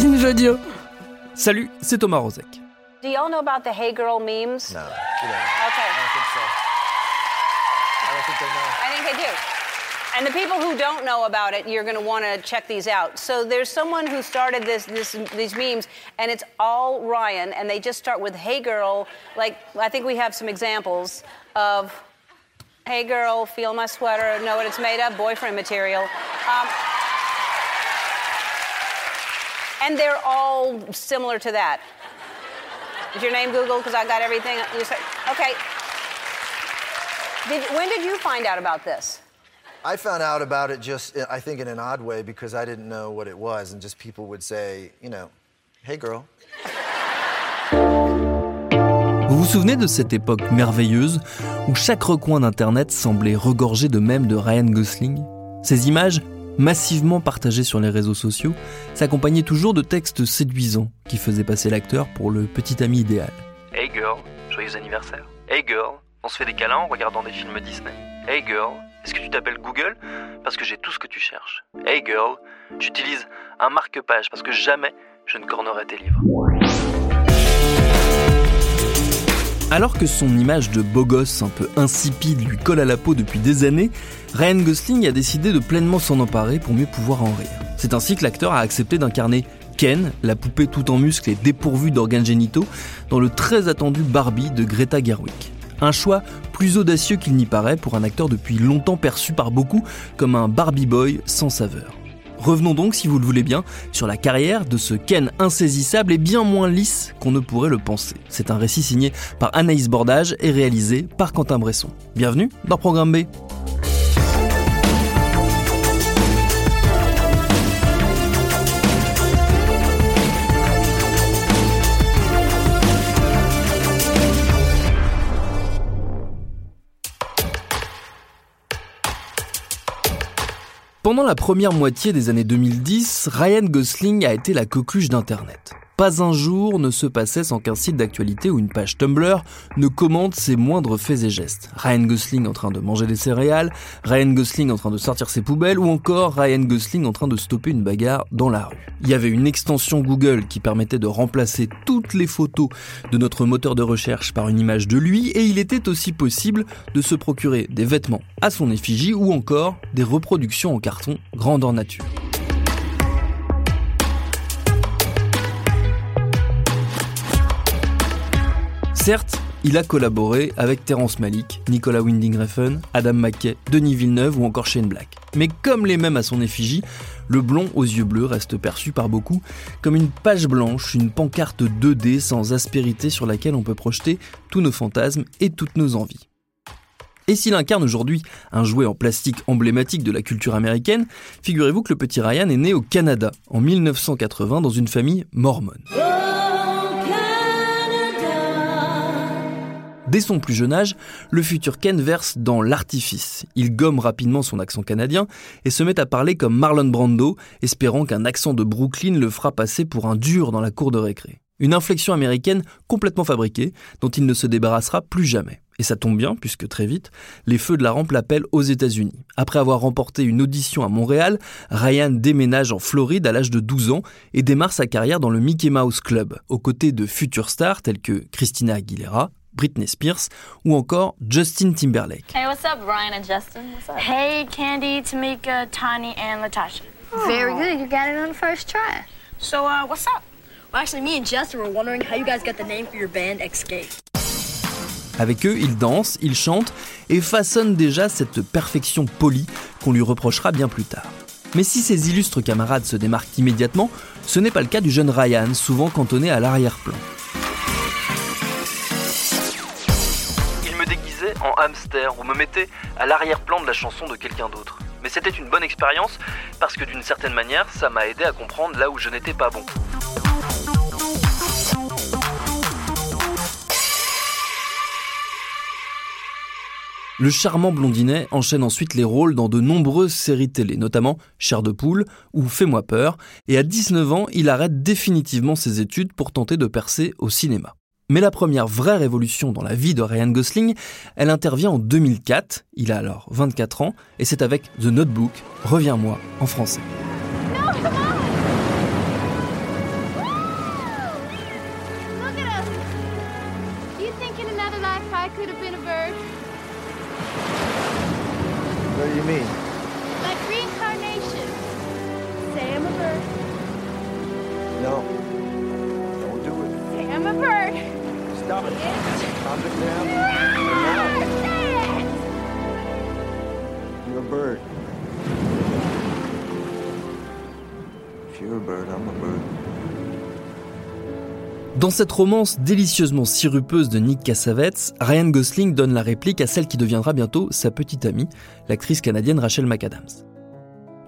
Binge Audio. Salut, c'est Thomas Rozek. Do y'all know about the Hey Girl memes? No. Okay. I don't think so. I don't think they know. I think they do. And the people who don't know about it, you're going to want to check these out. So there's someone who started this, this, these memes, and it's all Ryan, and they just start with "Hey girl." Like I think we have some examples of "Hey girl, feel my sweater, know what it's made of, boyfriend material." Um, and they're all similar to that. Is your name Google? Because I got everything. You say, okay. Did, when did you find out about this? I found out about it just, I think, in an odd way because I didn't know what it was, and just people would say, you know, hey girl. Vous vous souvenez de cette époque merveilleuse où chaque recoin d'Internet semblait regorger de mèmes de Ryan Gosling Ces images, massivement partagées sur les réseaux sociaux, s'accompagnaient toujours de textes séduisants qui faisaient passer l'acteur pour le petit ami idéal. Hey girl, joyeux anniversaire. Hey girl, on se fait des câlins en regardant des films Disney. Hey girl, est-ce que tu t'appelles Google? Parce que j'ai tout ce que tu cherches. Hey girl, j'utilise un marque-page parce que jamais je ne cornerai tes livres. Alors que son image de beau gosse un peu insipide lui colle à la peau depuis des années, Ryan Gosling a décidé de pleinement s'en emparer pour mieux pouvoir en rire. C'est ainsi que l'acteur a accepté d'incarner Ken, la poupée tout en muscles et dépourvue d'organes génitaux, dans le très attendu Barbie de Greta Gerwig. Un choix plus audacieux qu'il n'y paraît pour un acteur depuis longtemps perçu par beaucoup comme un Barbie boy sans saveur. Revenons donc, si vous le voulez bien, sur la carrière de ce Ken insaisissable et bien moins lisse qu'on ne pourrait le penser. C'est un récit signé par Anaïs Bordage et réalisé par Quentin Bresson. Bienvenue dans Programme B. Pendant la première moitié des années 2010, Ryan Gosling a été la coqueluche d'Internet. Pas un jour ne se passait sans qu'un site d'actualité ou une page Tumblr ne commente ses moindres faits et gestes. Ryan Gosling en train de manger des céréales, Ryan Gosling en train de sortir ses poubelles ou encore Ryan Gosling en train de stopper une bagarre dans la rue. Il y avait une extension Google qui permettait de remplacer toutes les photos de notre moteur de recherche par une image de lui et il était aussi possible de se procurer des vêtements à son effigie ou encore des reproductions en carton grandeur nature. Certes, il a collaboré avec Terence Malick, Nicolas Winding Refn, Adam McKay, Denis Villeneuve ou encore Shane Black. Mais comme les mêmes à son effigie, le blond aux yeux bleus reste perçu par beaucoup comme une page blanche, une pancarte 2D sans aspérité sur laquelle on peut projeter tous nos fantasmes et toutes nos envies. Et s'il incarne aujourd'hui un jouet en plastique emblématique de la culture américaine, figurez-vous que le petit Ryan est né au Canada en 1980 dans une famille mormone. Dès son plus jeune âge, le futur Ken verse dans l'artifice. Il gomme rapidement son accent canadien et se met à parler comme Marlon Brando, espérant qu'un accent de Brooklyn le fera passer pour un dur dans la cour de récré. Une inflexion américaine complètement fabriquée, dont il ne se débarrassera plus jamais. Et ça tombe bien, puisque très vite, les feux de la rampe l'appellent aux États-Unis. Après avoir remporté une audition à Montréal, Ryan déménage en Floride à l'âge de 12 ans et démarre sa carrière dans le Mickey Mouse Club, aux côtés de futures stars telles que Christina Aguilera, Britney Spears ou encore Justin Timberlake. Hey, what's up, Ryan and Justin? What's up? Hey, Candy, Tamika, Tiny, and Latasha. Very good. You got it on the first try. So, uh, what's up? Well, actually, me and Justin were wondering how you guys got the name for your band, Escape. Avec eux, il danse, il chante et façonne déjà cette perfection polie qu'on lui reprochera bien plus tard. Mais si ses illustres camarades se démarquent immédiatement, ce n'est pas le cas du jeune Ryan, souvent cantonné à l'arrière-plan. En hamster ou me mettait à l'arrière-plan de la chanson de quelqu'un d'autre. Mais c'était une bonne expérience parce que d'une certaine manière, ça m'a aidé à comprendre là où je n'étais pas bon. Le charmant blondinet enchaîne ensuite les rôles dans de nombreuses séries télé, notamment Cher de poule ou Fais-moi peur, et à 19 ans, il arrête définitivement ses études pour tenter de percer au cinéma. Mais la première vraie révolution dans la vie de Ryan Gosling, elle intervient en 2004, il a alors 24 ans, et c'est avec The Notebook, Reviens-moi en français. Dans cette romance délicieusement sirupeuse de Nick Cassavetes, Ryan Gosling donne la réplique à celle qui deviendra bientôt sa petite amie, l'actrice canadienne Rachel McAdams.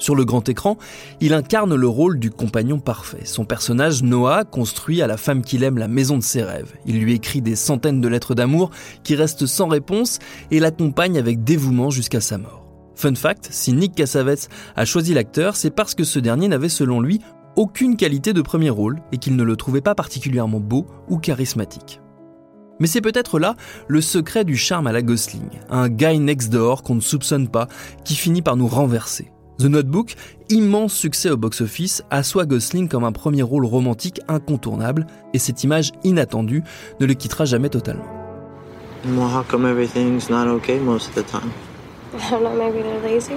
Sur le grand écran, il incarne le rôle du compagnon parfait. Son personnage, Noah, construit à la femme qu'il aime la maison de ses rêves. Il lui écrit des centaines de lettres d'amour qui restent sans réponse et l'accompagne avec dévouement jusqu'à sa mort. Fun fact, si Nick Cassavetes a choisi l'acteur, c'est parce que ce dernier n'avait selon lui aucune qualité de premier rôle et qu'il ne le trouvait pas particulièrement beau ou charismatique. Mais c'est peut-être là le secret du charme à la Gosling, un guy next door qu'on ne soupçonne pas, qui finit par nous renverser. The Notebook, immense succès au box-office, assoit Gosling comme un premier rôle romantique incontournable, et cette image inattendue ne le quittera jamais totalement. Well, how come everything's not okay most of the time? I don't know, maybe they're lazy.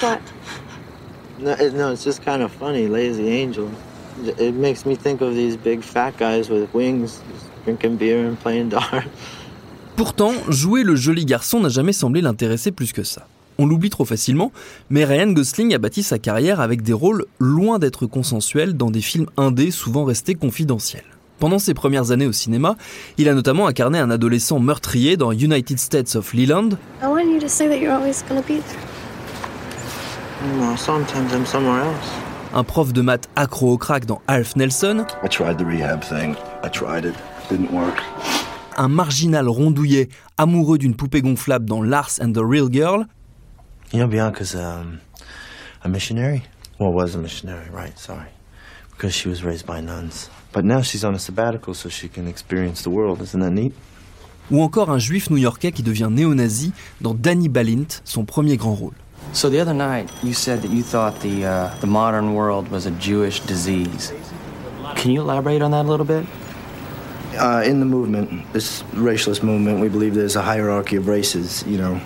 what? No, it, no, it's just kind of funny, lazy angel. It makes me think of these big fat guys with wings, just drinking beer and playing darts. Pourtant, jouer le joli garçon n'a jamais semblé l'intéresser plus que ça. On l'oublie trop facilement, mais Ryan Gosling a bâti sa carrière avec des rôles loin d'être consensuels dans des films indés souvent restés confidentiels. Pendant ses premières années au cinéma, il a notamment incarné un adolescent meurtrier dans United States of Leland, I want you to say that you're always gonna be there. Well, sometimes I'm somewhere else. un prof de maths accro au crack dans Alf Nelson, I tried the rehab thing. I tried it. Didn't work. un marginal rondouillet amoureux d'une poupée gonflable dans Lars and the Real Girl, You know, Bianca's um, a missionary. Well, was a missionary, right? Sorry, because she was raised by nuns. But now she's on a sabbatical, so she can experience the world. Isn't that neat? ou encore un juif new-yorkais qui devient néo-nazi dans Danny Balint, son premier grand rôle. So the other night, you said that you thought the uh, the modern world was a Jewish disease. Can you elaborate on that a little bit? Uh, in the movement, this racialist movement, we believe there's a hierarchy of races. You know,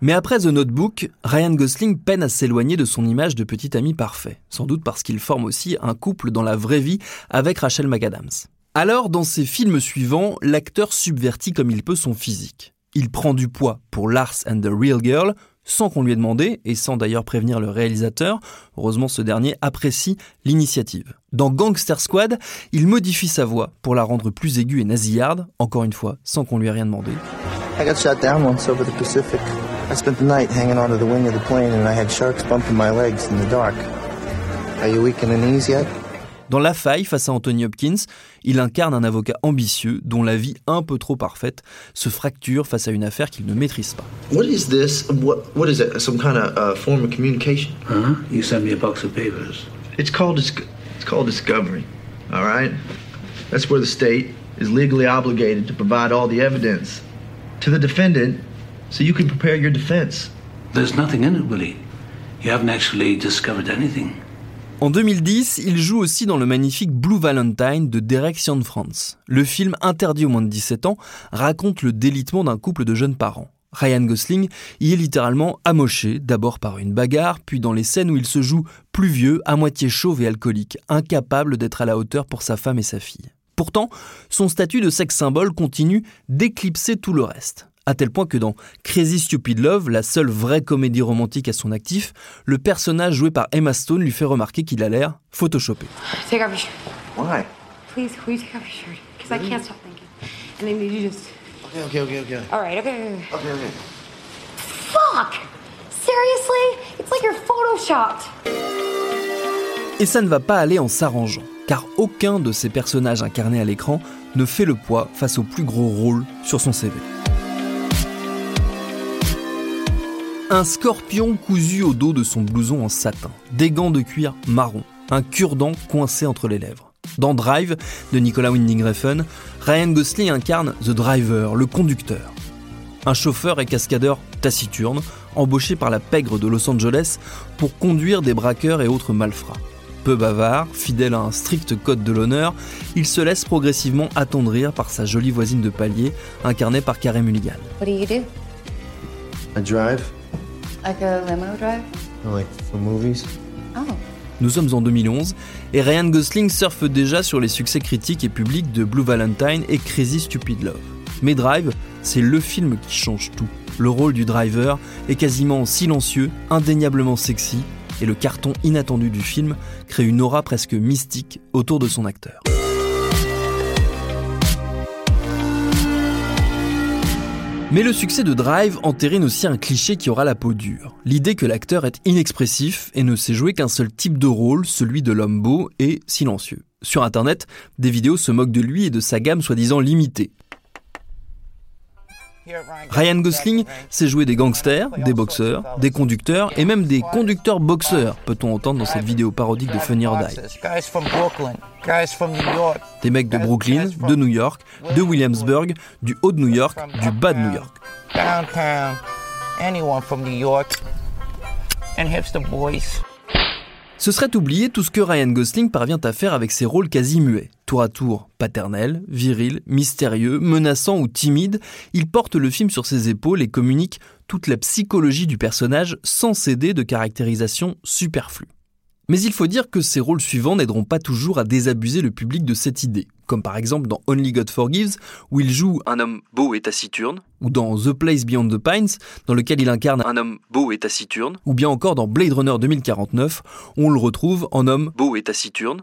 Mais après The Notebook, Ryan Gosling peine à s'éloigner de son image de petit ami parfait, sans doute parce qu'il forme aussi un couple dans la vraie vie avec Rachel McAdams. Alors, dans ses films suivants, l'acteur subvertit comme il peut son physique. Il prend du poids pour Lars and the Real Girl, sans qu'on lui ait demandé, et sans d'ailleurs prévenir le réalisateur. Heureusement, ce dernier apprécie l'initiative. Dans Gangster Squad, il modifie sa voix pour la rendre plus aiguë et nasillarde, encore une fois, sans qu'on lui ait rien demandé. I spent the night hanging onto the wing of the plane, and I had sharks bumping my legs in the dark. Are you weak in the knees yet? Dans La Faille, face à Anthony Hopkins, il incarne un avocat ambitieux dont la vie un peu trop parfaite se fracture face à une affaire qu'il ne maîtrise pas. What is this? What What is it? Some kind of uh, form of communication? Huh? You sent me a box of papers. It's called It's called discovery. All right? That's where the state is legally obligated to provide all the evidence to the defendant, so you can prepare your defense. There's nothing in it, Willie. You haven't actually discovered anything. En 2010, il joue aussi dans le magnifique Blue Valentine de Derek Cianfrance. Le film, interdit aux moins de 17 ans, raconte le délitement d'un couple de jeunes parents. Ryan Gosling y est littéralement amoché, d'abord par une bagarre, puis dans les scènes où il se joue plus vieux, à moitié chauve et alcoolique, incapable d'être à la hauteur pour sa femme et sa fille. Pourtant, son statut de sexe symbole continue d'éclipser tout le reste. À tel point que dans Crazy Stupid Love, la seule vraie comédie romantique à son actif, le personnage joué par Emma Stone lui fait remarquer qu'il a l'air photoshopé. Take off your shirt. Why? Please, will you take off your shirt? Because I can't stop thinking. And then you just. Okay, okay, okay, okay. All right, okay. Okay, okay. Fuck! Seriously? It's like you're photoshopped. Et ça ne va pas aller en s'arrangeant, car aucun de ces personnages incarnés à l'écran ne fait le poids face au plus gros rôle sur son CV. Un scorpion cousu au dos de son blouson en satin, des gants de cuir marron, un cure-dent coincé entre les lèvres. Dans Drive de Nicolas Winding Refn, Ryan Gosling incarne The Driver, le conducteur. Un chauffeur et cascadeur taciturne, embauché par la pègre de Los Angeles pour conduire des braqueurs et autres malfrats. Peu bavard, fidèle à un strict code de l'honneur, il se laisse progressivement attendrir par sa jolie voisine de palier, incarnée par Carey Mulligan. What do you do? I drive. Like a limo drive? Like for movies. Oh. Nous sommes en 2011 et Ryan Gosling surfe déjà sur les succès critiques et publics de Blue Valentine et Crazy Stupid Love. Mais Drive, c'est le film qui change tout. Le rôle du driver est quasiment silencieux, indéniablement sexy, et le carton inattendu du film crée une aura presque mystique autour de son acteur. Mais le succès de Drive entérine aussi un cliché qui aura la peau dure. L'idée que l'acteur est inexpressif et ne sait jouer qu'un seul type de rôle, celui de l'homme beau et silencieux. Sur internet, des vidéos se moquent de lui et de sa gamme soi-disant limitée. Ryan Gosling sait jouer des gangsters, des boxeurs, des conducteurs et même des conducteurs boxeurs, peut-on entendre dans cette vidéo parodique de Funny or Die. Des mecs de Brooklyn, de New York, de Williamsburg, du haut de New York, du bas de New York. Downtown, anyone from New York, and hipster boys. Ce serait oublier tout ce que Ryan Gosling parvient à faire avec ses rôles quasi muets. Tour à tour paternel, viril, mystérieux, menaçant ou timide, il porte le film sur ses épaules et communique toute la psychologie du personnage sans céder de caractérisation superflue. Mais il faut dire que ces rôles suivants n'aideront pas toujours à désabuser le public de cette idée, comme par exemple dans Only God Forgives, où il joue un homme beau et taciturne, ou dans The Place Beyond the Pines, dans lequel il incarne un homme beau et taciturne, ou bien encore dans Blade Runner 2049, où on le retrouve en homme beau et taciturne.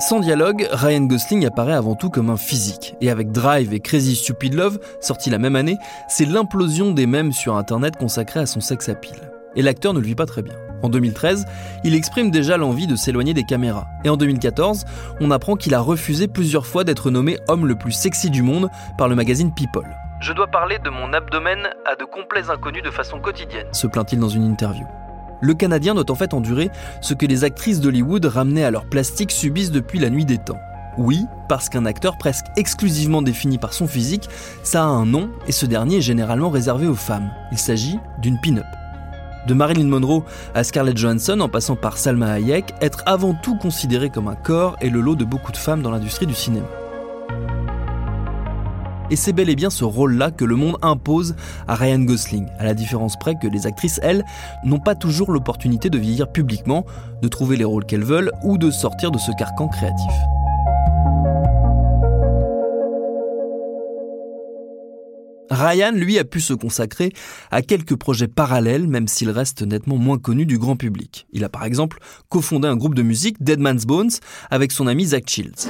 Sans dialogue, Ryan Gosling apparaît avant tout comme un physique. Et avec Drive et Crazy Stupid Love, sortis la même année, c'est l'implosion des mèmes sur Internet consacrés à son sex appeal et l'acteur ne le vit pas très bien. En 2013, il exprime déjà l'envie de s'éloigner des caméras. Et en 2014, on apprend qu'il a refusé plusieurs fois d'être nommé homme le plus sexy du monde par le magazine People. Je dois parler de mon abdomen à de complets inconnus de façon quotidienne. Se plaint-il dans une interview. Le Canadien doit en fait endurer ce que les actrices d'Hollywood ramenées à leur plastique subissent depuis la nuit des temps. Oui, parce qu'un acteur presque exclusivement défini par son physique, ça a un nom et ce dernier est généralement réservé aux femmes. Il s'agit d'une pin-up. De Marilyn Monroe à Scarlett Johansson en passant par Salma Hayek, être avant tout considéré comme un corps est le lot de beaucoup de femmes dans l'industrie du cinéma. Et c'est bel et bien ce rôle-là que le monde impose à Ryan Gosling, à la différence près que les actrices, elles, n'ont pas toujours l'opportunité de vieillir publiquement, de trouver les rôles qu'elles veulent ou de sortir de ce carcan créatif. Ryan, lui, a pu se consacrer à quelques projets parallèles, même s'il reste nettement moins connu du grand public. Il a par exemple cofondé un groupe de musique, Dead Man's Bones, avec son ami Zach Shields.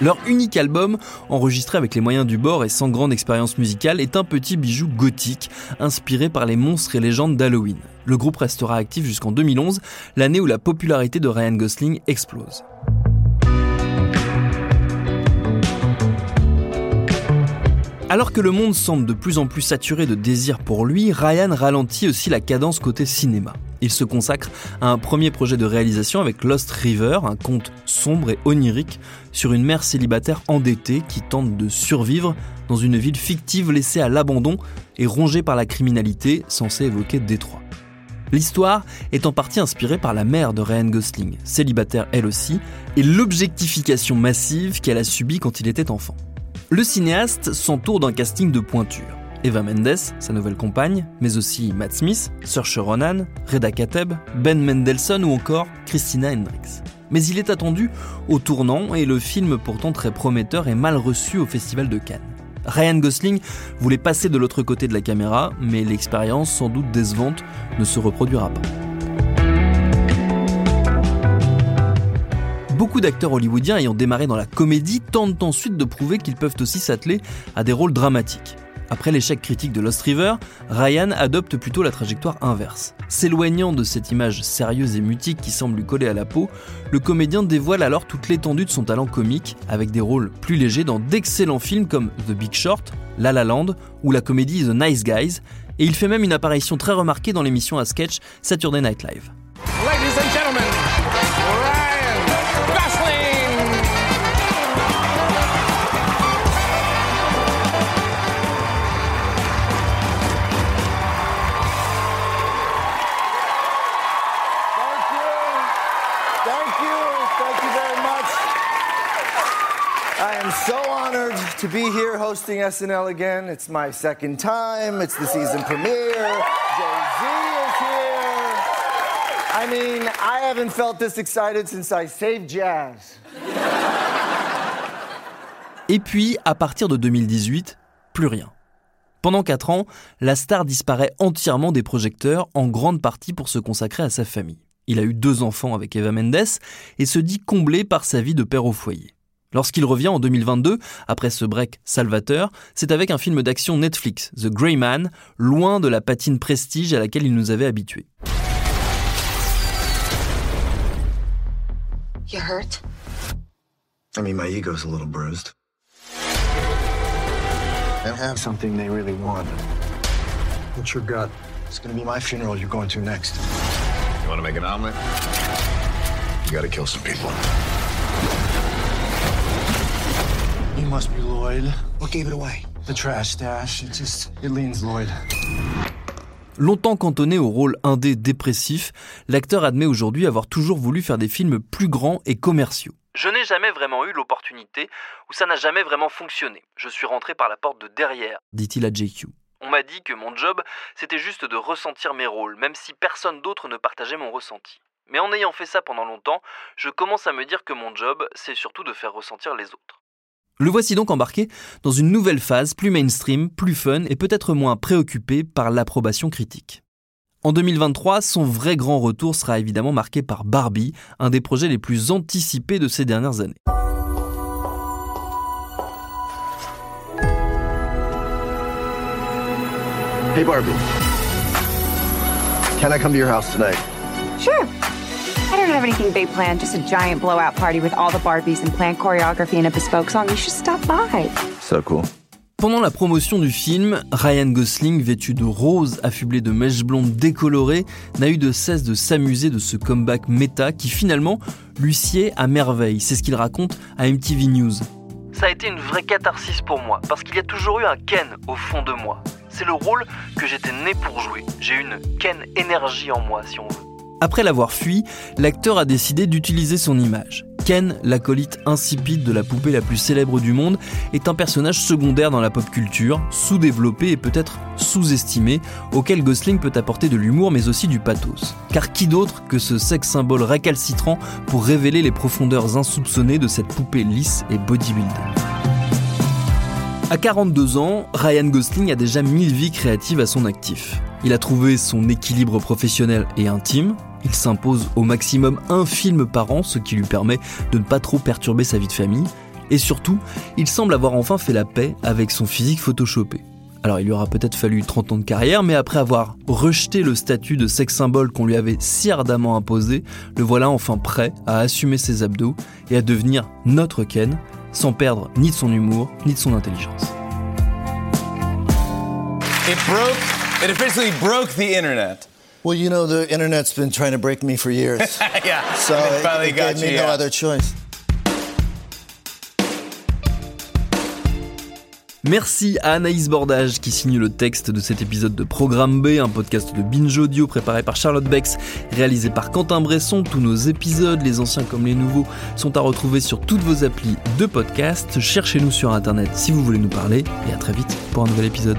Leur unique album, enregistré avec les moyens du bord et sans grande expérience musicale, est un petit bijou gothique, inspiré par les monstres et légendes d'Halloween. Le groupe restera actif jusqu'en 2011, l'année où la popularité de Ryan Gosling explose. Alors que le monde semble de plus en plus saturé de désir pour lui, Ryan ralentit aussi la cadence côté cinéma. Il se consacre à un premier projet de réalisation avec Lost River, un conte sombre et onirique sur une mère célibataire endettée qui tente de survivre dans une ville fictive laissée à l'abandon et rongée par la criminalité censée évoquer Détroit. L'histoire est en partie inspirée par la mère de Ryan Gosling, célibataire elle aussi, et l'objectification massive qu'elle a subie quand il était enfant. Le cinéaste s'entoure d'un casting de pointure. Eva Mendes, sa nouvelle compagne, mais aussi Matt Smith, Saoirse Ronan, Reda Kateb, Ben Mendelssohn ou encore Christina Hendricks. Mais il est attendu au tournant et le film pourtant très prometteur est mal reçu au Festival de Cannes. Ryan Gosling voulait passer de l'autre côté de la caméra, mais l'expérience, sans doute décevante, ne se reproduira pas. Beaucoup d'acteurs hollywoodiens ayant démarré dans la comédie tentent ensuite de prouver qu'ils peuvent aussi s'atteler à des rôles dramatiques. Après l'échec critique de Lost River, Ryan adopte plutôt la trajectoire inverse. S'éloignant de cette image sérieuse et mutique qui semble lui coller à la peau, le comédien dévoile alors toute l'étendue de son talent comique, avec des rôles plus légers dans d'excellents films comme The Big Short, La La Land ou la comédie The Nice Guys, et il fait même une apparition très remarquée dans l'émission à sketch Saturday Night Live. To be here hosting SNL again. It's my second time. It's the season premiere. Jay-Z is here. I mean, I haven't felt this excited since I saved jazz. Et puis, à partir de 2018, plus rien. Pendant 4 ans, la star disparaît entièrement des projecteurs, en grande partie pour se consacrer à sa famille. Il a eu deux enfants avec Eva Mendes et se dit comblé par sa vie de père au foyer. Lorsqu'il revient en 2022, après ce break salvateur, c'est avec un film d'action Netflix, The Grey Man, loin de la patine prestige à laquelle il nous avait habitués. You hurt? I mean, my ego's a little bruised. I have something they really want. What's your gut? It's gonna be my funeral you're going to next. You want to make an omelet? You got to kill some people. Must be Lloyd. What gave it away? The trash stash. It just, it leans Lloyd. Longtemps cantonné au rôle indé dépressif, l'acteur admet aujourd'hui avoir toujours voulu faire des films plus grands et commerciaux. Je n'ai jamais vraiment eu l'opportunité ou ça n'a jamais vraiment fonctionné. Je suis rentré par la porte de derrière, dit-il à JQ. On m'a dit que mon job, c'était juste de ressentir mes rôles, même si personne d'autre ne partageait mon ressenti. Mais en ayant fait ça pendant longtemps, je commence à me dire que mon job, c'est surtout de faire ressentir les autres. Le voici donc embarqué dans une nouvelle phase plus mainstream, plus fun et peut-être moins préoccupé par l'approbation critique. En 2023, son vrai grand retour sera évidemment marqué par Barbie, un des projets les plus anticipés de ces dernières années. Hey, Barbie. Can I come to your house tonight? Sure. I don't have anything big planned, just a giant blowout party with all the Barbies and planned choreography and a bespoke song. You should stop by. So cool. Pendant la promotion du film, Ryan Gosling, vêtu de rose, affublé de mèches blondes décolorées, n'a eu de cesse de s'amuser de ce comeback méta qui finalement lui sied à merveille. C'est ce qu'il raconte à MTV News. Ça a été une vraie catharsis pour moi, parce qu'il y a toujours eu un Ken au fond de moi. C'est le rôle que j'étais né pour jouer. J'ai une Ken énergie en moi, si on veut. Après l'avoir fui, l'acteur a décidé d'utiliser son image. Ken, l'acolyte insipide de la poupée la plus célèbre du monde, est un personnage secondaire dans la pop culture, sous-développé et peut-être sous-estimé, auquel Gosling peut apporter de l'humour mais aussi du pathos. Car qui d'autre que ce sex symbole récalcitrant pour révéler les profondeurs insoupçonnées de cette poupée lisse et bodybuilder à 42 ans, Ryan Gosling a déjà mille vies créatives à son actif. Il a trouvé son équilibre professionnel et intime. Il s'impose au maximum un film par an, ce qui lui permet de ne pas trop perturber sa vie de famille. Et surtout, il semble avoir enfin fait la paix avec son physique photoshopé. Alors il lui aura peut-être fallu 30 ans de carrière, mais après avoir rejeté le statut de sex symbole qu'on lui avait si ardemment imposé, le voilà enfin prêt à assumer ses abdos et à devenir notre Ken, sans perdre ni de son humour, ni de son intelligence. Well, you know, the internet's been trying to break me for years. yeah, so it it, finally it got gave you, me no yeah. other choice. Merci à Anaïs Bordage qui signe le texte de cet épisode de Programme B, un podcast de Binge Audio préparé par Charlotte Bex, réalisé par Quentin Bresson. Tous nos épisodes, les anciens comme les nouveaux, sont à retrouver sur toutes vos applis de podcast. Cherchez-nous sur internet si vous voulez nous parler et à très vite pour un nouvel épisode.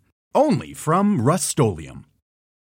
Only from Rust